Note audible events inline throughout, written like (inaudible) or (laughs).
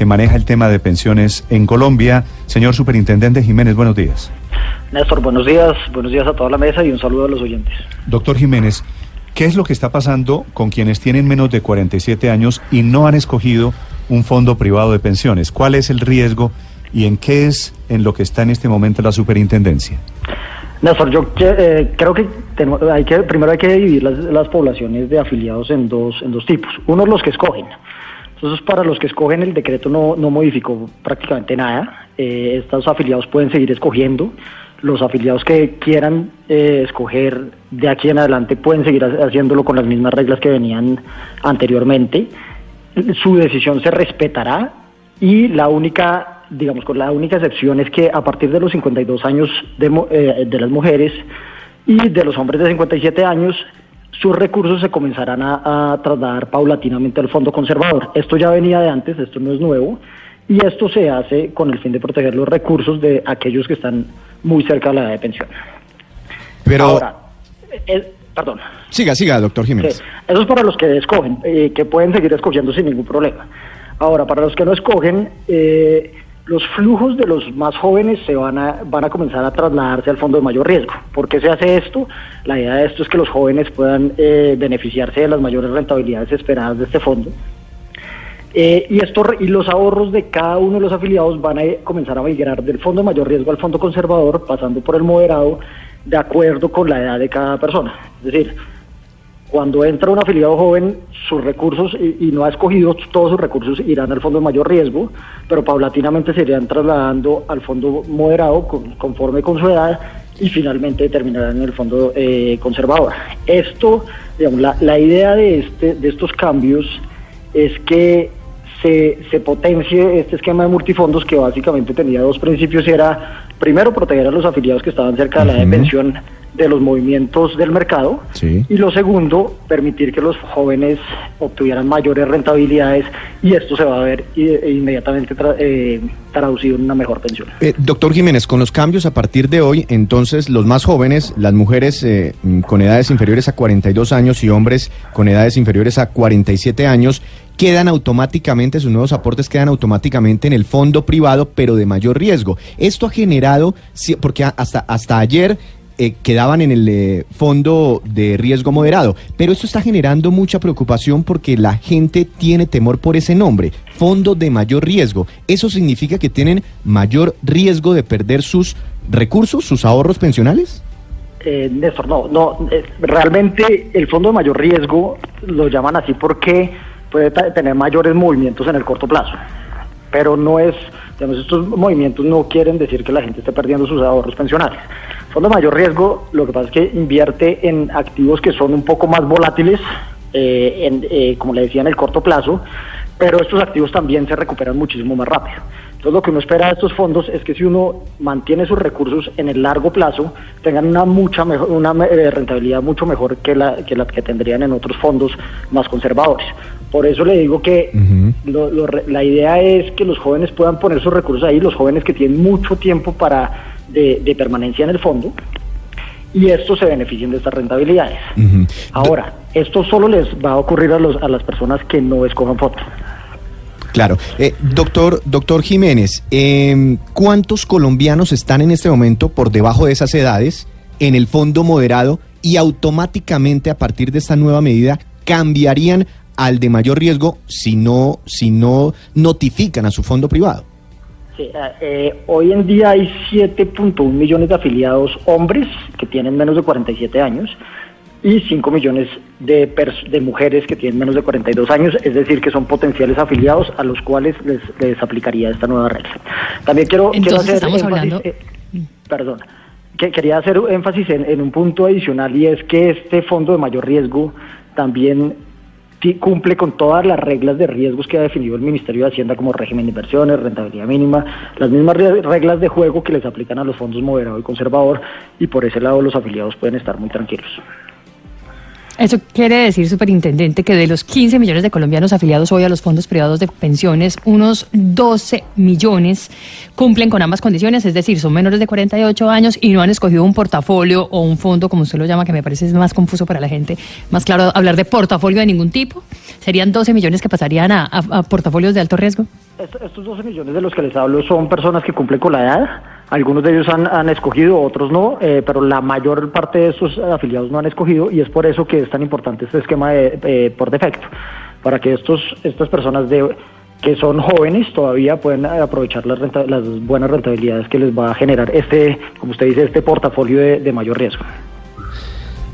que maneja el tema de pensiones en Colombia. Señor Superintendente Jiménez, buenos días. Néstor, buenos días, buenos días a toda la mesa y un saludo a los oyentes. Doctor Jiménez, ¿qué es lo que está pasando con quienes tienen menos de 47 años y no han escogido un fondo privado de pensiones? ¿Cuál es el riesgo y en qué es en lo que está en este momento la superintendencia? Néstor, yo eh, creo que, hay que primero hay que dividir las, las, poblaciones de afiliados en dos, en dos tipos. Uno los que escogen. Entonces, para los que escogen, el decreto no, no modificó prácticamente nada. Eh, estos afiliados pueden seguir escogiendo. Los afiliados que quieran eh, escoger de aquí en adelante pueden seguir haciéndolo con las mismas reglas que venían anteriormente. Su decisión se respetará y la única, digamos, con la única excepción es que a partir de los 52 años de, eh, de las mujeres y de los hombres de 57 años sus recursos se comenzarán a, trasladar paulatinamente al fondo conservador. Esto ya venía de antes, esto no es nuevo, y esto se hace con el fin de proteger los recursos de aquellos que están muy cerca de la edad de pensión. Pero... Ahora, perdón. Siga, siga, doctor Jiménez. eso es para los que escogen, eh, que pueden seguir escogiendo sin ningún problema. Ahora, para los que no escogen, eh, los flujos de los más jóvenes se van a, van a comenzar a trasladarse al fondo de mayor riesgo. ¿Por qué se hace esto? La idea de esto es que los jóvenes puedan eh, beneficiarse de las mayores rentabilidades esperadas de este fondo. Eh, y, esto, y los ahorros de cada uno de los afiliados van a comenzar a migrar del fondo de mayor riesgo al fondo conservador, pasando por el moderado, de acuerdo con la edad de cada persona. Es decir, cuando entra un afiliado joven, sus recursos, y, no ha escogido todos sus recursos, irán al fondo de mayor riesgo, pero paulatinamente se irían trasladando al fondo moderado conforme con su edad y finalmente terminarán en el fondo eh, conservador. Esto, digamos, la, la, idea de, este, de estos cambios es que se, se potencie este esquema de multifondos que básicamente tenía dos principios, era primero proteger a los afiliados que estaban cerca de la de pensión de los movimientos del mercado y lo segundo, permitir que los jóvenes obtuvieran mayores rentabilidades y esto se va a ver eh, inmediatamente eh, traducido en una mejor pensión. Eh, doctor Jiménez, con los cambios a partir de hoy, entonces los más jóvenes, las mujeres mm, con edades inferiores a 42 años y hombres con edades inferiores a 47 años, quedan automáticamente, sus nuevos aportes quedan automáticamente en el fondo privado, pero de mayor riesgo. Esto ha generado, porque hasta, hasta ayer eh, quedaban en el eh, fondo de riesgo moderado. Pero esto está generando mucha preocupación porque la gente tiene temor por ese nombre, fondo de mayor riesgo. ¿Eso significa que tienen mayor riesgo de perder sus recursos, sus ahorros pensionales? Eh, Néstor, no, no, eh, realmente el fondo de mayor riesgo lo llaman así porque puede tener mayores movimientos en el corto plazo, pero no es, digamos, estos movimientos no quieren decir que la gente esté perdiendo sus ahorros pensionales. Fondo de mayor riesgo, lo que pasa es que invierte en activos que son un poco más volátiles, eh, en, eh, como le decía, en el corto plazo, pero estos activos también se recuperan muchísimo más rápido. Entonces lo que uno espera de estos fondos es que si uno mantiene sus recursos en el largo plazo, tengan una mucha mejor, una eh, rentabilidad mucho mejor que la, que la que tendrían en otros fondos más conservadores. Por eso le digo que la idea es que los jóvenes puedan poner sus recursos ahí, los jóvenes que tienen mucho tiempo para de, permanencia en el fondo y estos se beneficien de estas rentabilidades. Ahora, esto solo les va a ocurrir a, los, a las personas que no escojan foto. Claro. Eh, doctor, doctor Jiménez, eh, ¿cuántos colombianos están en este momento por debajo de esas edades en el fondo moderado y automáticamente a partir de esta nueva medida cambiarían al de mayor riesgo si no, si no notifican a su fondo privado? Eh, eh, hoy en día hay 7.1 millones de afiliados hombres que tienen menos de 47 años y 5 millones de, de mujeres que tienen menos de 42 años, es decir, que son potenciales afiliados a los cuales les, aplicaría esta nueva regla. También quiero, hacer estamos hablando... Eh, perdón, que quería hacer énfasis en, en un punto adicional y es que este fondo de mayor riesgo también cumple con todas las reglas de riesgos que ha definido el Ministerio de Hacienda como régimen de inversiones, rentabilidad mínima, las mismas reglas de juego que les aplican a los fondos moderado y conservador y por ese lado los afiliados pueden estar muy tranquilos. Eso quiere decir, superintendente, que de los 15 millones de colombianos afiliados hoy a los fondos privados de pensiones, unos 12 millones cumplen con ambas condiciones, es decir, son menores de 48 años y no han escogido un portafolio o un fondo, como usted lo llama, que me parece más confuso para la gente. Más claro, hablar de portafolio de ningún tipo. ¿Serían 12 millones que pasarían a, portafolios de alto riesgo? Estos 12 millones de los que les hablo son personas que cumplen con la edad algunos de ellos han, escogido, otros no, eh, pero la mayor parte de estos afiliados no han escogido y es por eso que es tan importante este esquema de, por defecto, para que estos, estas personas de, que son jóvenes todavía puedan aprovechar las, las buenas rentabilidades que les va a generar este, como usted dice, este portafolio de mayor riesgo.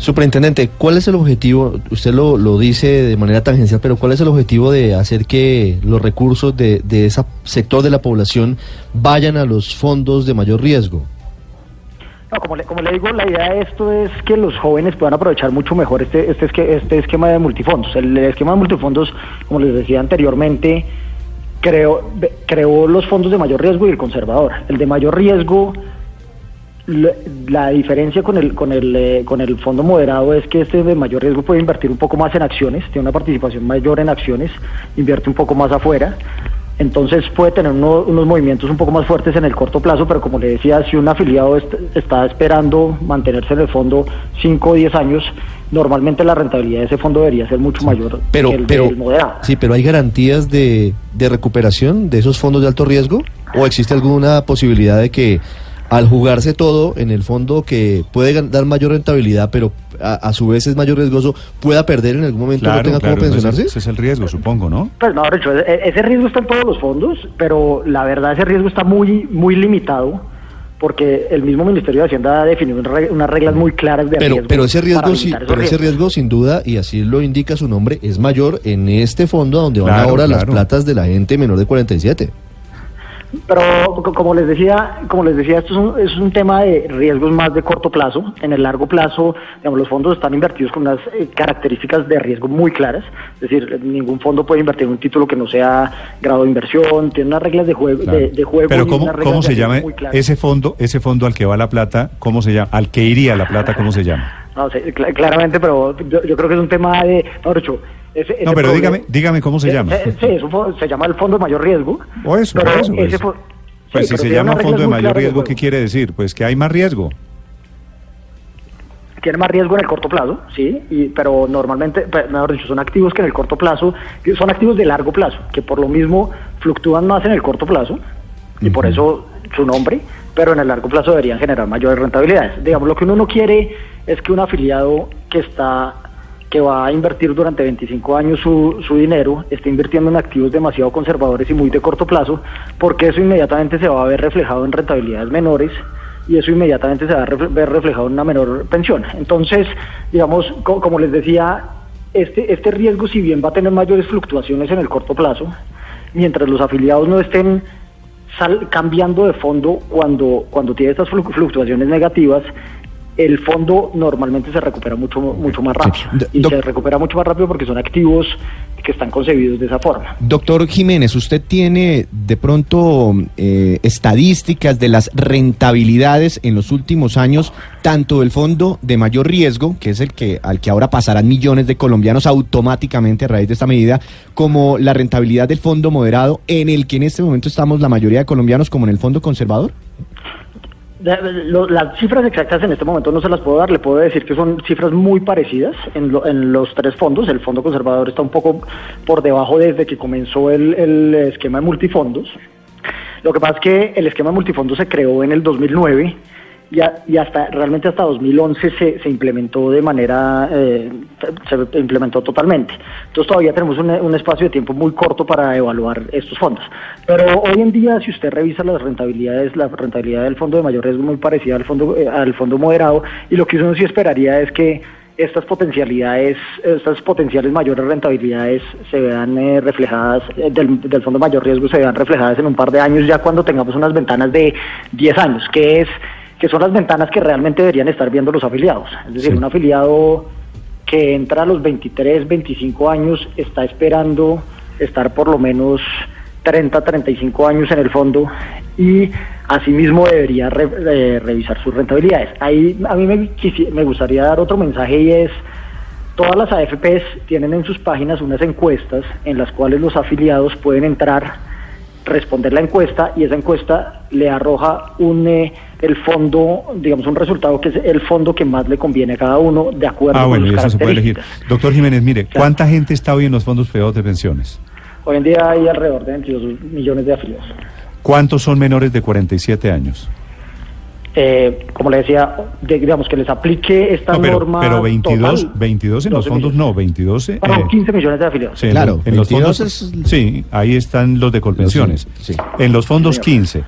Superintendente, ¿cuál es el objetivo? Usted lo, lo, dice de manera tangencial, pero ¿cuál es el objetivo de hacer que los recursos de, de ese sector de la población vayan a los fondos de mayor riesgo? No, como le, como le digo, la idea de esto es que los jóvenes puedan aprovechar mucho mejor este, este, este esquema de multifondos. El, esquema de multifondos, como les decía anteriormente, creó, creó los fondos de mayor riesgo y el conservador. El de mayor riesgo la, diferencia con el, con, el, eh, con el fondo moderado es que este de mayor riesgo puede invertir un poco más en acciones, tiene una participación mayor en acciones, invierte un poco más afuera, entonces puede tener unos movimientos un poco más fuertes en el corto plazo, pero como le decía, si un afiliado está esperando mantenerse en el fondo 5 o 10 años, normalmente la rentabilidad de ese fondo debería ser mucho mayor pero, que el pero, moderado. Sí, pero ¿hay garantías de, de recuperación de esos fondos de alto riesgo? ¿O existe alguna posibilidad de que al jugarse todo, en el fondo que puede dar mayor rentabilidad, pero a, su vez es mayor riesgoso, pueda perder en algún momento, no tenga cómo pensionarse? Ese, es el riesgo, supongo, ¿no? Pues no, Richo, e, ese riesgo está en todos los fondos, pero la verdad ese riesgo está muy, muy limitado porque el mismo Ministerio de Hacienda ha definido unas reglas muy claras de pero, riesgo. Pero ese riesgo, sí, pero ese riesgo sin duda, y así lo indica su nombre, es mayor en este fondo donde van ahora las platas de la gente menor de 47. Pero como les decía, como les decía, esto es un, es un, tema de riesgos más de corto plazo. En el largo plazo, digamos, los fondos están invertidos con unas eh, características de riesgo muy claras. Es decir, ningún fondo puede invertir en un título que no sea grado de inversión. Tiene unas reglas de juego. De, juego Pero cómo, ¿cómo se llama ese fondo, ese fondo al que va la plata? ¿Cómo se llama? Al que iría la plata, ¿cómo se llama? No sé, claramente, pero yo, creo que es un tema de, no, pero dígame, dígame cómo se llama. Sí, se llama el fondo de mayor riesgo. O eso, eso pues si se llama fondo de mayor riesgo, ¿qué quiere decir? Pues que hay más riesgo. Tiene más riesgo en el corto plazo, sí, y, pero normalmente, mejor dicho, son activos que en el corto plazo, son activos de largo plazo, que por lo mismo fluctúan más en el corto plazo, y por eso su nombre, pero en el largo plazo deberían generar mayores rentabilidades. Digamos, lo que uno no quiere es que un afiliado que está que va a invertir durante 25 años su, su dinero, está invirtiendo en activos demasiado conservadores y muy de corto plazo, porque eso inmediatamente se va a ver reflejado en rentabilidades menores y eso inmediatamente se va a ver reflejado en una menor pensión. Entonces, digamos, como les decía, este, este riesgo, si bien va a tener mayores fluctuaciones en el corto plazo, mientras los afiliados no estén cambiando de fondo cuando, cuando tiene estas fluctuaciones negativas, el fondo normalmente se recupera mucho, mucho más rápido. Y se recupera mucho más rápido porque son activos que están concebidos de esa forma. Doctor Jiménez, ¿usted tiene de pronto eh, estadísticas de las rentabilidades en los últimos años, tanto del fondo de mayor riesgo, que es el que al que ahora pasarán millones de colombianos automáticamente a raíz de esta medida, como la rentabilidad del fondo moderado, en el que en este momento estamos la mayoría de colombianos, como en el fondo conservador? Las cifras exactas en este momento no se las puedo dar, le puedo decir que son cifras muy parecidas en, en los tres fondos. El fondo conservador está un poco por debajo desde que comenzó el, el esquema de multifondos. Lo que pasa es que el esquema de multifondos se creó en el 2009 y, hasta realmente hasta 2011 se, se implementó de manera, eh, se implementó totalmente. Entonces todavía tenemos un, espacio de tiempo muy corto para evaluar estos fondos. Pero hoy en día, si usted revisa las rentabilidades, la rentabilidad del fondo de mayor riesgo es muy parecida al fondo, eh, al fondo moderado y lo que uno sí esperaría es que estas potencialidades, estas potenciales mayores rentabilidades se vean eh, reflejadas, del, del, fondo mayor riesgo se vean reflejadas en un par de años ya cuando tengamos unas ventanas de 10 años, que es que son las ventanas que realmente deberían estar viendo los afiliados. Es decir, un afiliado que entra a los 23, 25 años está esperando estar por lo menos 30, 35 años en el fondo y asimismo debería eh, revisar sus rentabilidades. Ahí a mí me, me gustaría dar otro mensaje y es, todas las AFPs tienen en sus páginas unas encuestas en las cuales los afiliados pueden entrar, responder la encuesta y esa encuesta le arroja un eh, el fondo, digamos un resultado que es el fondo que más le conviene a cada uno de acuerdo ah, bueno, eso se puede elegir. Doctor Jiménez, mire, ¿cuánta gente está hoy en los fondos privados de pensiones? Hoy en día hay alrededor de 22 millones de afiliados. ¿Cuántos son menores de 47 años? Eh, como le decía, digamos que les aplique esta norma. Pero 22, 22 en los fondos no, 22. Eh, 15 millones de afiliados. Sí, claro, en, los fondos. Sí, ahí están los de Colpensiones. En los fondos 15.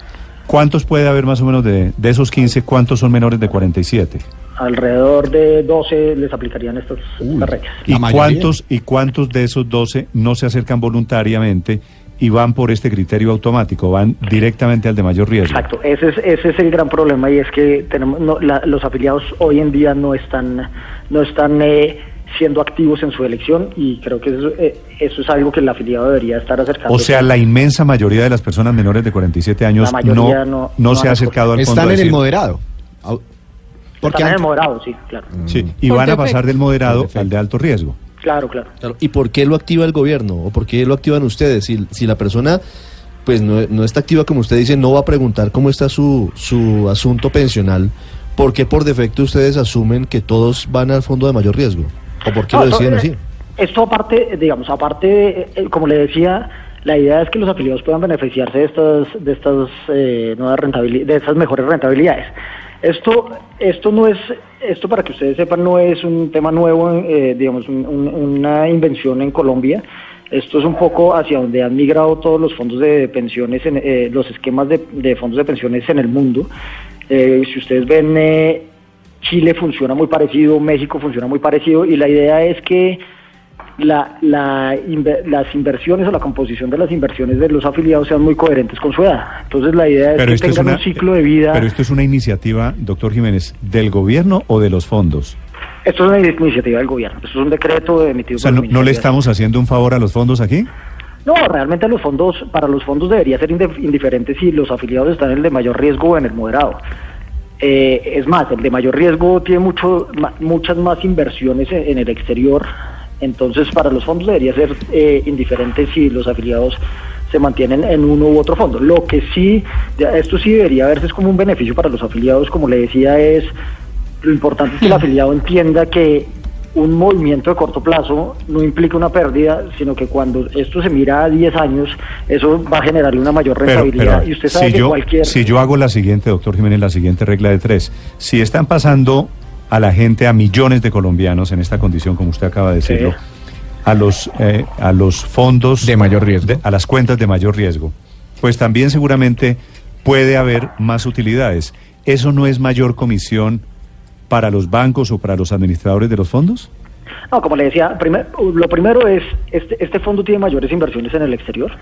¿Cuántos puede haber más o menos de, de esos 15? ¿Cuántos son menores de 47? alrededor de 12 les aplicarían estas reglas. ¿Y cuántos, ¿Y cuántos de esos 12 no se acercan voluntariamente y van por este criterio automático, van directamente al de mayor riesgo? Exacto, ese es, ese es el gran problema y es que tenemos los afiliados hoy en día no están, no están eh, siendo activos en su elección y creo que eso, eh, eso, es algo que el afiliado debería estar acercando. O sea, la inmensa mayoría de las personas menores de 47 años no, no, se ha acercado al fondo. Están en el moderado. Porque Están en el moderado, sí, claro. Sí, y van a pasar del moderado al de alto riesgo. Claro, claro, ¿Y por qué lo activa el gobierno? ¿O por qué lo activan ustedes? Si, si la persona pues no, no, está activa, como usted dice, no va a preguntar cómo está su, su asunto pensional, ¿por qué por defecto ustedes asumen que todos van al fondo de mayor riesgo? ¿O por qué lo deciden así? Esto aparte, digamos, aparte, eh, como le decía, la idea es que los afiliados puedan beneficiarse de estas, de estas eh, nuevas rentabilidades, de estas mejores rentabilidades. Esto, esto no es, esto para que ustedes sepan, no es un tema nuevo, eh, digamos, una invención en Colombia. Esto es un poco hacia donde han migrado todos los fondos de pensiones, en, eh, los esquemas de, fondos de pensiones en el mundo. Eh, si ustedes ven, Chile funciona muy parecido, México funciona muy parecido, y la idea es que la, las inversiones o la composición de las inversiones de los afiliados sean muy coherentes con su edad. Entonces la idea es que tengan un ciclo de vida. Pero esto es una iniciativa, doctor Jiménez, del gobierno o de los fondos. Esto es una iniciativa del gobierno. Esto es un decreto emitido. O sea, no, le estamos haciendo un favor a los fondos aquí? No, realmente los fondos, para los fondos debería ser indiferente si los afiliados están en el de mayor riesgo o en el moderado. Eh, es más, el de mayor riesgo tiene mucho, muchas más inversiones en el exterior entonces, para los fondos debería ser eh, indiferente si los afiliados se mantienen en uno u otro fondo. Lo que sí, esto sí debería verse como un beneficio para los afiliados, como le decía, es lo importante es que el (laughs) afiliado entienda que un movimiento de corto plazo no implica una pérdida, sino que cuando esto se mira a 10 años, eso va a generarle una mayor rentabilidad. y usted sabe si que yo, cualquier... Si yo hago la siguiente, doctor Jiménez, la siguiente regla de tres, si están pasando a la gente, a millones de colombianos en esta condición, como usted acaba de decirlo, a los eh, a los fondos de mayor riesgo, a las cuentas de mayor riesgo, pues también seguramente puede haber más utilidades. ¿Eso no es mayor comisión para los bancos o para los administradores de los fondos? No, como le decía, lo primero es, este, este fondo tiene mayores inversiones en el exterior.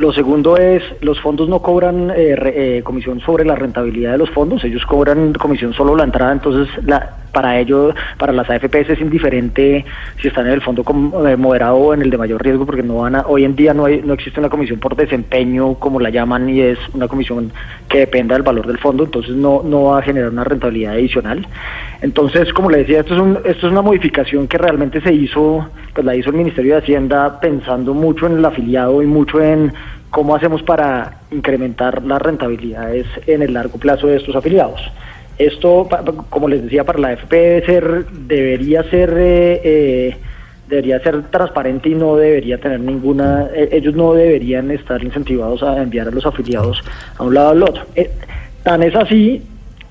Lo segundo es, los fondos no cobran eh, eh, comisión sobre la rentabilidad de los fondos, ellos cobran comisión solo la entrada, entonces la, para ellos, para las AFPs es indiferente si están en el fondo eh, moderado o en el de mayor riesgo, porque no van a, hoy en día no, hay, no existe una comisión por desempeño, como la llaman, y es una comisión que dependa del valor del fondo, entonces no va a generar una rentabilidad adicional. Entonces, como le decía, esto es, un, esto es una modificación que realmente se hizo, pues la hizo el Ministerio de Hacienda pensando mucho en el afiliado y mucho en cómo hacemos para incrementar las rentabilidades en el largo plazo de estos afiliados. Esto, como les decía, para la FP ser, debería ser eh, eh, debería ser transparente y no debería tener ninguna, eh, ellos no deberían estar incentivados a enviar a los afiliados a un lado o al otro. tan es así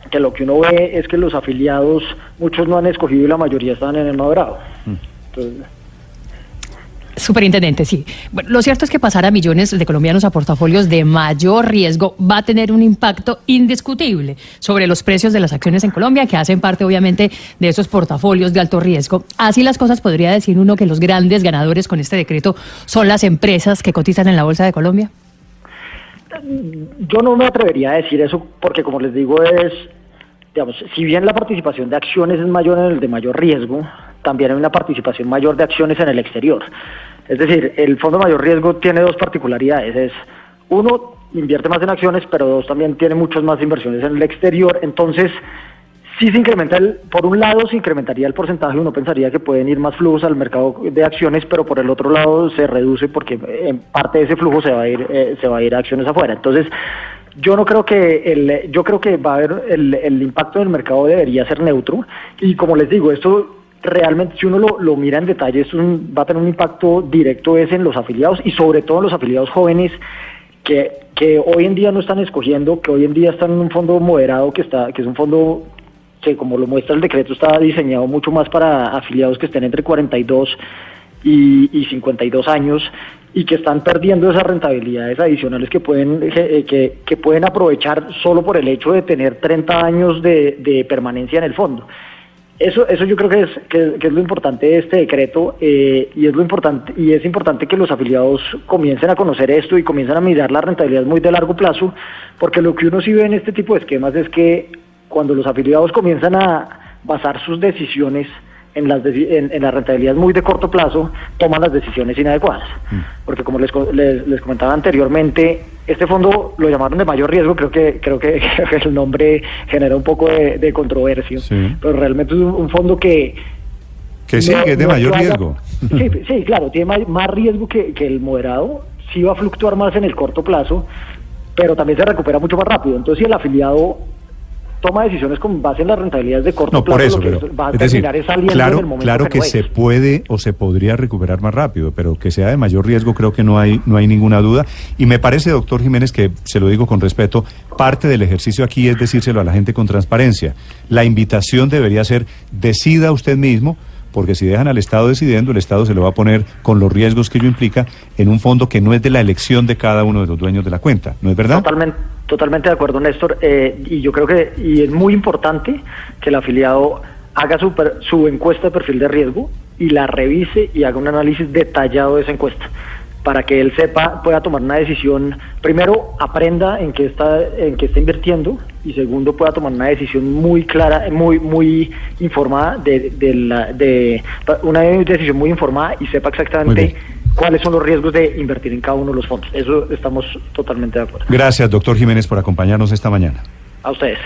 que lo que uno ve es que los afiliados, muchos no han escogido y la mayoría están en el moderado. Mm. Entonces, Superintendente, sí. Bueno, lo cierto es que pasar a millones de colombianos a portafolios de mayor riesgo va a tener un impacto indiscutible sobre los precios de las acciones en Colombia, que hacen parte obviamente de esos portafolios de alto riesgo. Así las cosas podría decir uno que los grandes ganadores con este decreto son las empresas que cotizan en la Bolsa de Colombia. Yo no me atrevería a decir eso porque, como les digo, es, digamos, si bien la participación de acciones es mayor en el de mayor riesgo, también hay una participación mayor de acciones en el exterior. Es decir, el fondo de mayor riesgo tiene dos particularidades. Es, uno, invierte más en acciones, pero dos, también tiene muchas más inversiones en el exterior. Entonces, sí se incrementa, el, por un lado se incrementaría el porcentaje, uno pensaría que pueden ir más flujos al mercado de acciones, pero por el otro lado se reduce porque en parte de ese flujo se va a ir, eh, se va a ir a acciones afuera. Entonces, yo no creo que el, yo creo que va a haber el, el impacto del mercado debería ser neutro. Y como les digo, esto realmente si uno lo, lo mira en detalle, es un, va a tener un impacto directo es en los afiliados y sobre todo en los afiliados jóvenes que, que hoy en día no están escogiendo, que hoy en día están en un fondo moderado, que está, que es un fondo que como lo muestra el decreto está diseñado mucho más para afiliados que estén entre 42 y, y 52 años y que están perdiendo esas rentabilidades adicionales que pueden eh, que, que pueden aprovechar solo por el hecho de tener 30 años de, de permanencia en el fondo. Eso, eso yo creo que es, que, que es lo importante de este decreto eh, y es lo importante y es importante que los afiliados comiencen a conocer esto y comiencen a mirar la rentabilidad muy de largo plazo, porque lo que uno sí ve en este tipo de esquemas es que cuando los afiliados comienzan a basar sus decisiones en las, en, en, la rentabilidad muy de corto plazo, toman las decisiones inadecuadas. Mm. Porque como les, les, les, comentaba anteriormente, este fondo lo llamaron de mayor riesgo, creo que creo que (laughs) el nombre genera un poco de, de controversia, sí. pero realmente es un, un fondo que... Que sí, no, que es de no mayor haya, riesgo. (laughs) Sí, sí, claro, tiene más, más riesgo que, que el moderado, sí va a fluctuar más en el corto plazo, pero también se recupera mucho más rápido. Entonces, si el afiliado toma decisiones con base en las rentabilidades de corto no, plazo, por eso, lo que pero, va a es terminar decir, es saliendo claro, en el momento claro que, no se es. puede o se podría recuperar más rápido, pero que sea de mayor riesgo creo que no hay no hay ninguna duda y me parece, doctor Jiménez, que se lo digo con respeto, parte del ejercicio aquí es decírselo a la gente con transparencia. La invitación debería ser decida usted mismo porque si dejan al Estado decidiendo, el Estado se lo va a poner con los riesgos que ello implica en un fondo que no es de la elección de cada uno de los dueños de la cuenta, ¿no es verdad? Totalmente, totalmente de acuerdo, Néstor. Eh, y yo creo que y es muy importante que el afiliado haga su, su encuesta de perfil de riesgo y la revise y haga un análisis detallado de esa encuesta para que él sepa, pueda tomar una decisión, primero aprenda en qué está, en qué está invirtiendo y segundo pueda tomar una decisión muy clara, muy, muy informada de, de, la, de una decisión muy informada y sepa exactamente cuáles son los riesgos de invertir en cada uno de los fondos. Eso estamos totalmente de acuerdo. Gracias, doctor Jiménez, por acompañarnos esta mañana. A ustedes.